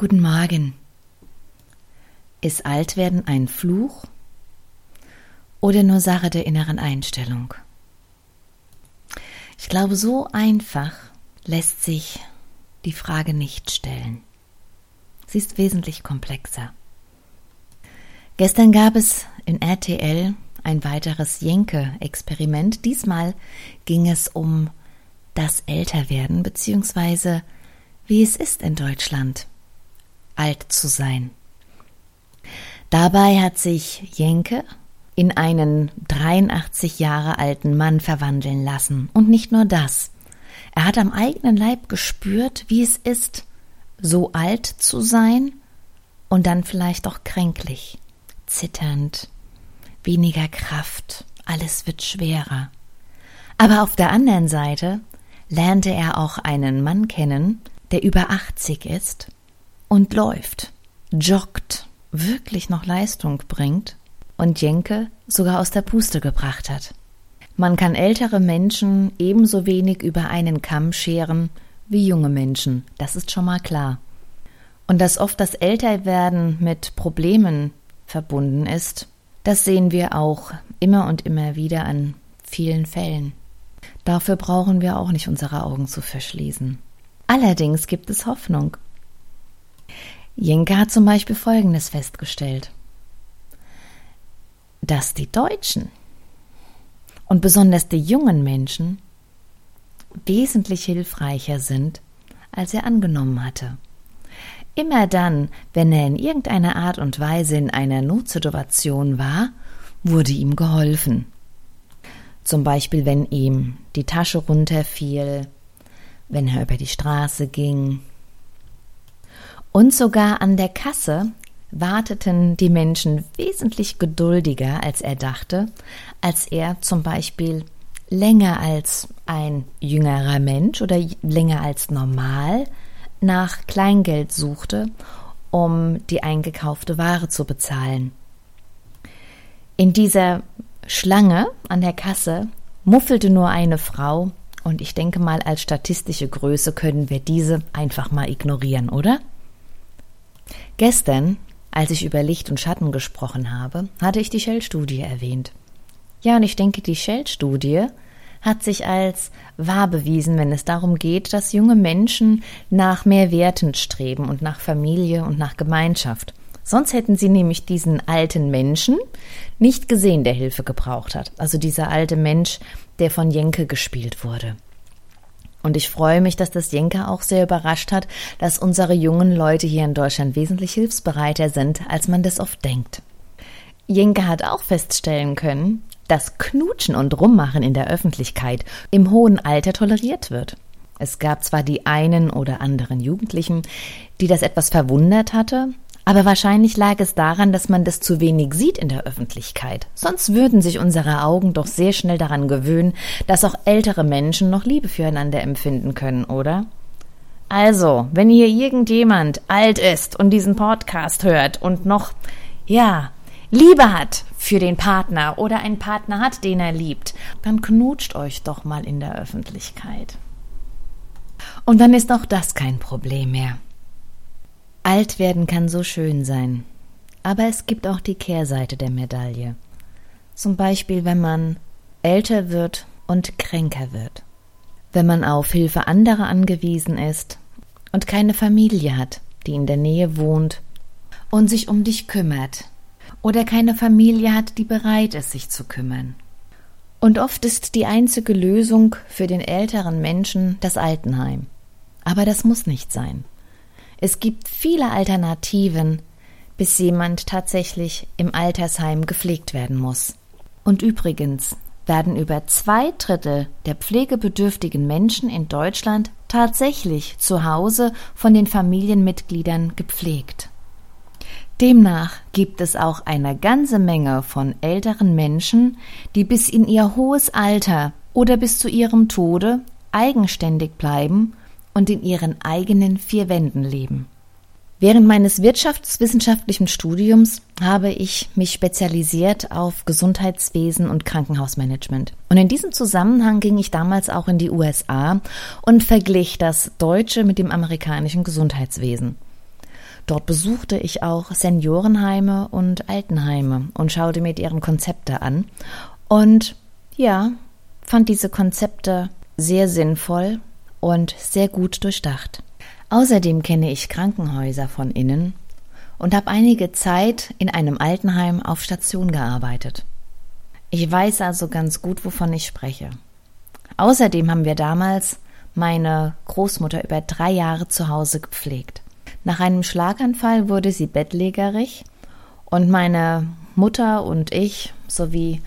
Guten Morgen. Ist Altwerden ein Fluch oder nur Sache der inneren Einstellung? Ich glaube, so einfach lässt sich die Frage nicht stellen. Sie ist wesentlich komplexer. Gestern gab es in RTL ein weiteres Jenke-Experiment. Diesmal ging es um das Älterwerden beziehungsweise wie es ist in Deutschland, alt zu sein. Dabei hat sich Jenke in einen 83 Jahre alten Mann verwandeln lassen. Und nicht nur das. Er hat am eigenen Leib gespürt, wie es ist, so alt zu sein und dann vielleicht auch kränklich, zitternd, weniger Kraft, alles wird schwerer. Aber auf der anderen Seite lernte er auch einen Mann kennen, der über 80 ist und läuft, joggt, wirklich noch Leistung bringt und Jenke sogar aus der Puste gebracht hat. Man kann ältere Menschen ebenso wenig über einen Kamm scheren wie junge Menschen, das ist schon mal klar. Und dass oft das Älterwerden mit Problemen verbunden ist, das sehen wir auch immer und immer wieder an vielen Fällen. Dafür brauchen wir auch nicht unsere Augen zu verschließen. Allerdings gibt es Hoffnung. Jenke hat zum Beispiel Folgendes festgestellt, dass die Deutschen und besonders die jungen Menschen wesentlich hilfreicher sind, als er angenommen hatte. Immer dann, wenn er in irgendeiner Art und Weise in einer Notsituation war, wurde ihm geholfen. Zum Beispiel, wenn ihm die Tasche runterfiel, wenn er über die Straße ging. Und sogar an der Kasse warteten die Menschen wesentlich geduldiger, als er dachte, als er zum Beispiel länger als ein jüngerer Mensch oder länger als normal nach Kleingeld suchte, um die eingekaufte Ware zu bezahlen. In dieser Schlange an der Kasse muffelte nur eine Frau, und ich denke mal, als statistische Größe können wir diese einfach mal ignorieren, oder? Gestern, als ich über Licht und Schatten gesprochen habe, hatte ich die Shell-Studie erwähnt. Ja, und ich denke, die Shell-Studie hat sich als wahr bewiesen, wenn es darum geht, dass junge Menschen nach mehr Werten streben und nach Familie und nach Gemeinschaft. Sonst hätten sie nämlich diesen alten Menschen nicht gesehen, der Hilfe gebraucht hat. Also dieser alte Mensch, der von Jenke gespielt wurde. Und ich freue mich, dass das Jenke auch sehr überrascht hat, dass unsere jungen Leute hier in Deutschland wesentlich hilfsbereiter sind, als man das oft denkt. Jenke hat auch feststellen können, dass Knutschen und Rummachen in der Öffentlichkeit im hohen Alter toleriert wird. Es gab zwar die einen oder anderen Jugendlichen, die das etwas verwundert hatte, aber wahrscheinlich lag es daran, dass man das zu wenig sieht in der Öffentlichkeit. Sonst würden sich unsere Augen doch sehr schnell daran gewöhnen, dass auch ältere Menschen noch Liebe füreinander empfinden können, oder? Also, wenn hier irgendjemand alt ist und diesen Podcast hört und noch, ja, Liebe hat für den Partner oder einen Partner hat, den er liebt, dann knutscht euch doch mal in der Öffentlichkeit. Und dann ist auch das kein Problem mehr. Alt werden kann so schön sein, aber es gibt auch die Kehrseite der Medaille. Zum Beispiel, wenn man älter wird und kränker wird, wenn man auf Hilfe anderer angewiesen ist und keine Familie hat, die in der Nähe wohnt und sich um dich kümmert, oder keine Familie hat, die bereit ist, sich zu kümmern. Und oft ist die einzige Lösung für den älteren Menschen das Altenheim. Aber das muss nicht sein. Es gibt viele Alternativen, bis jemand tatsächlich im Altersheim gepflegt werden muss. Und übrigens werden über zwei Drittel der pflegebedürftigen Menschen in Deutschland tatsächlich zu Hause von den Familienmitgliedern gepflegt. Demnach gibt es auch eine ganze Menge von älteren Menschen, die bis in ihr hohes Alter oder bis zu ihrem Tode eigenständig bleiben und in ihren eigenen vier Wänden leben. Während meines wirtschaftswissenschaftlichen Studiums habe ich mich spezialisiert auf Gesundheitswesen und Krankenhausmanagement. Und in diesem Zusammenhang ging ich damals auch in die USA und verglich das deutsche mit dem amerikanischen Gesundheitswesen. Dort besuchte ich auch Seniorenheime und Altenheime und schaute mir deren Konzepte an. Und ja, fand diese Konzepte sehr sinnvoll und sehr gut durchdacht. Außerdem kenne ich Krankenhäuser von innen und habe einige Zeit in einem Altenheim auf Station gearbeitet. Ich weiß also ganz gut, wovon ich spreche. Außerdem haben wir damals meine Großmutter über drei Jahre zu Hause gepflegt. Nach einem Schlaganfall wurde sie bettlägerig und meine Mutter und ich sowie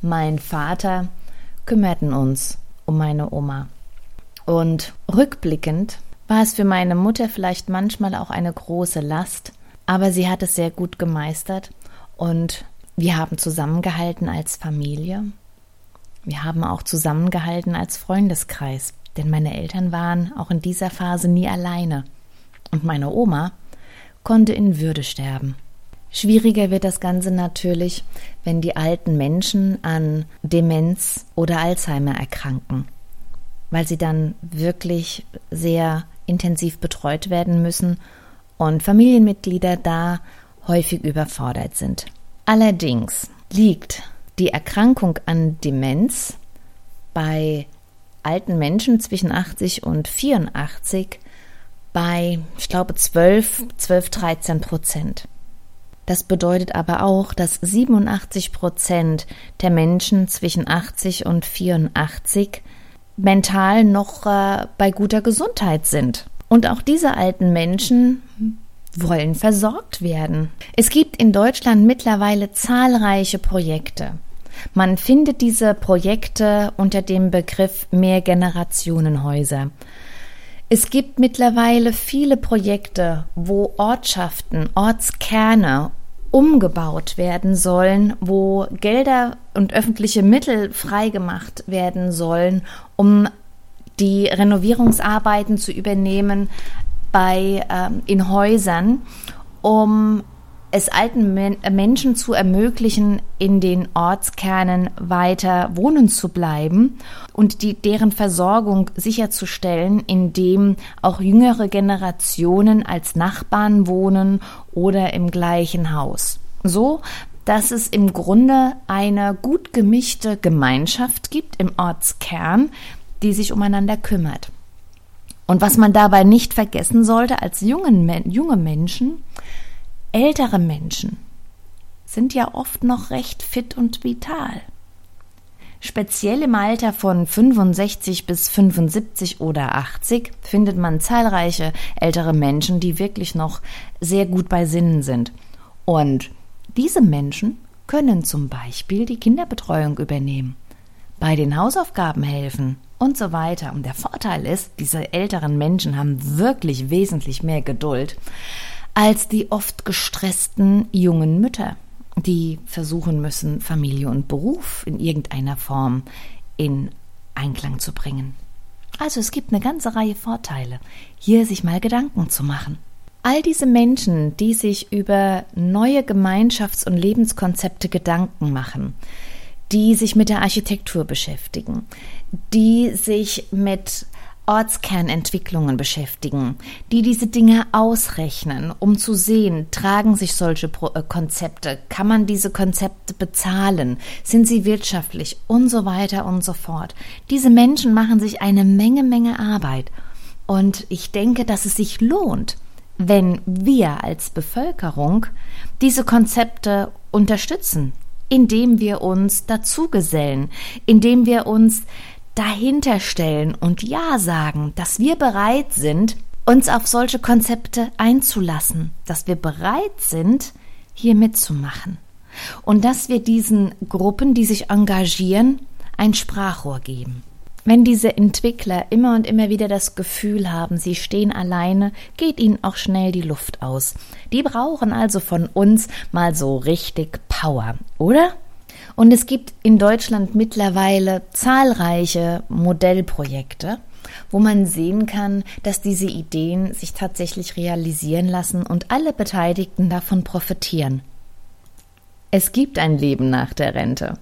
mein Vater kümmerten uns um meine Oma. Und rückblickend war es für meine Mutter vielleicht manchmal auch eine große Last, aber sie hat es sehr gut gemeistert und wir haben zusammengehalten als Familie. Wir haben auch zusammengehalten als Freundeskreis, denn meine Eltern waren auch in dieser Phase nie alleine. Und meine Oma konnte in Würde sterben. Schwieriger wird das Ganze natürlich, wenn die alten Menschen an Demenz oder Alzheimer erkranken, weil sie dann wirklich sehr intensiv betreut werden müssen und Familienmitglieder da häufig überfordert sind. Allerdings liegt die Erkrankung an Demenz bei alten Menschen zwischen 80 und 84 bei, ich glaube, 12, 12, 13 Prozent. Das bedeutet aber auch, dass 87 Prozent der Menschen zwischen 80 und 84 mental noch äh, bei guter Gesundheit sind. Und auch diese alten Menschen wollen versorgt werden. Es gibt in Deutschland mittlerweile zahlreiche Projekte. Man findet diese Projekte unter dem Begriff Mehrgenerationenhäuser. Es gibt mittlerweile viele Projekte, wo Ortschaften, Ortskerne umgebaut werden sollen, wo Gelder und öffentliche Mittel freigemacht werden sollen, um die Renovierungsarbeiten zu übernehmen bei ähm, in Häusern, um es alten Men Menschen zu ermöglichen, in den Ortskernen weiter wohnen zu bleiben und die, deren Versorgung sicherzustellen, indem auch jüngere Generationen als Nachbarn wohnen oder im gleichen Haus. So, dass es im Grunde eine gut gemischte Gemeinschaft gibt im Ortskern, die sich umeinander kümmert. Und was man dabei nicht vergessen sollte als jungen, junge Menschen, ältere Menschen sind ja oft noch recht fit und vital. Speziell im Alter von 65 bis 75 oder 80 findet man zahlreiche ältere Menschen, die wirklich noch sehr gut bei Sinnen sind. Und diese Menschen können zum Beispiel die Kinderbetreuung übernehmen, bei den Hausaufgaben helfen und so weiter. Und der Vorteil ist, diese älteren Menschen haben wirklich wesentlich mehr Geduld als die oft gestressten jungen Mütter, die versuchen müssen, Familie und Beruf in irgendeiner Form in Einklang zu bringen. Also es gibt eine ganze Reihe Vorteile, hier sich mal Gedanken zu machen. All diese Menschen, die sich über neue Gemeinschafts- und Lebenskonzepte Gedanken machen, die sich mit der Architektur beschäftigen, die sich mit Ortskernentwicklungen beschäftigen, die diese Dinge ausrechnen, um zu sehen, tragen sich solche Pro äh, Konzepte, kann man diese Konzepte bezahlen, sind sie wirtschaftlich und so weiter und so fort. Diese Menschen machen sich eine Menge, Menge Arbeit. Und ich denke, dass es sich lohnt, wenn wir als Bevölkerung diese Konzepte unterstützen, indem wir uns dazugesellen, indem wir uns dahinter stellen und Ja sagen, dass wir bereit sind, uns auf solche Konzepte einzulassen, dass wir bereit sind, hier mitzumachen und dass wir diesen Gruppen, die sich engagieren, ein Sprachrohr geben. Wenn diese Entwickler immer und immer wieder das Gefühl haben, sie stehen alleine, geht ihnen auch schnell die Luft aus. Die brauchen also von uns mal so richtig Power, oder? Und es gibt in Deutschland mittlerweile zahlreiche Modellprojekte, wo man sehen kann, dass diese Ideen sich tatsächlich realisieren lassen und alle Beteiligten davon profitieren. Es gibt ein Leben nach der Rente.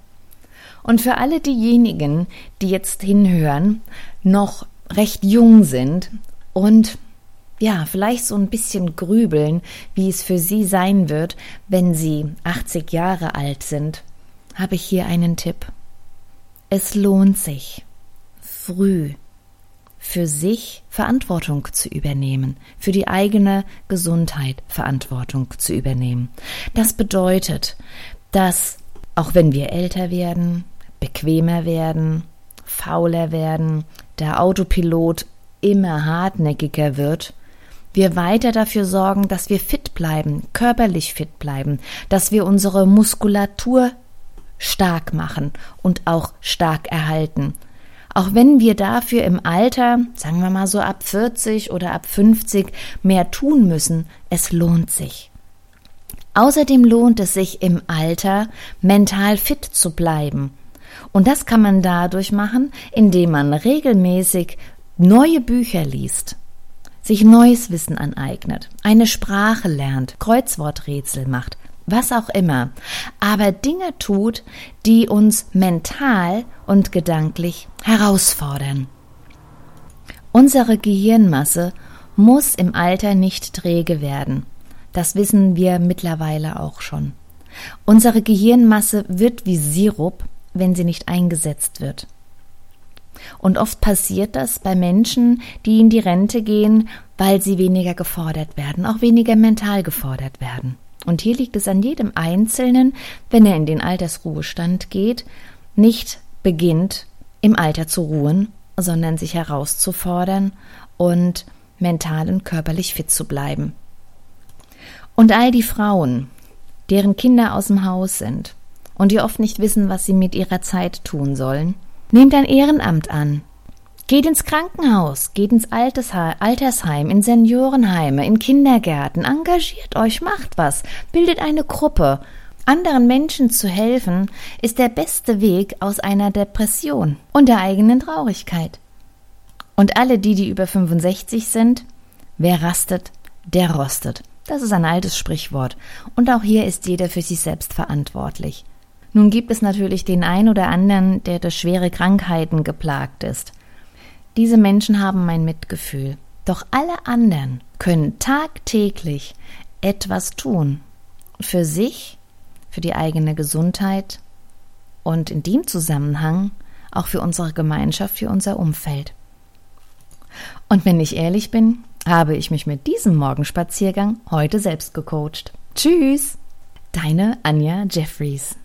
Und für alle diejenigen, die jetzt hinhören, noch recht jung sind und ja, vielleicht so ein bisschen grübeln, wie es für Sie sein wird, wenn Sie 80 Jahre alt sind, habe ich hier einen Tipp. Es lohnt sich, früh für sich Verantwortung zu übernehmen, für die eigene Gesundheit Verantwortung zu übernehmen. Das bedeutet, dass auch wenn wir älter werden, bequemer werden, fauler werden, der Autopilot immer hartnäckiger wird, wir weiter dafür sorgen, dass wir fit bleiben, körperlich fit bleiben, dass wir unsere Muskulatur stark machen und auch stark erhalten. Auch wenn wir dafür im Alter, sagen wir mal so ab 40 oder ab 50, mehr tun müssen, es lohnt sich. Außerdem lohnt es sich im Alter, mental fit zu bleiben. Und das kann man dadurch machen, indem man regelmäßig neue Bücher liest, sich neues Wissen aneignet, eine Sprache lernt, Kreuzworträtsel macht, was auch immer, aber Dinge tut, die uns mental und gedanklich herausfordern. Unsere Gehirnmasse muss im Alter nicht träge werden. Das wissen wir mittlerweile auch schon. Unsere Gehirnmasse wird wie Sirup, wenn sie nicht eingesetzt wird. Und oft passiert das bei Menschen, die in die Rente gehen, weil sie weniger gefordert werden, auch weniger mental gefordert werden. Und hier liegt es an jedem Einzelnen, wenn er in den Altersruhestand geht, nicht beginnt, im Alter zu ruhen, sondern sich herauszufordern und mental und körperlich fit zu bleiben. Und all die Frauen, deren Kinder aus dem Haus sind und die oft nicht wissen, was sie mit ihrer Zeit tun sollen, nehmt ein Ehrenamt an Geht ins Krankenhaus, geht ins Altersheim, in Seniorenheime, in Kindergärten, engagiert euch, macht was, bildet eine Gruppe. Anderen Menschen zu helfen, ist der beste Weg aus einer Depression und der eigenen Traurigkeit. Und alle die, die über 65 sind, wer rastet, der rostet. Das ist ein altes Sprichwort. Und auch hier ist jeder für sich selbst verantwortlich. Nun gibt es natürlich den ein oder anderen, der durch schwere Krankheiten geplagt ist. Diese Menschen haben mein Mitgefühl. Doch alle anderen können tagtäglich etwas tun. Für sich, für die eigene Gesundheit und in dem Zusammenhang auch für unsere Gemeinschaft, für unser Umfeld. Und wenn ich ehrlich bin, habe ich mich mit diesem Morgenspaziergang heute selbst gecoacht. Tschüss! Deine Anja Jeffries.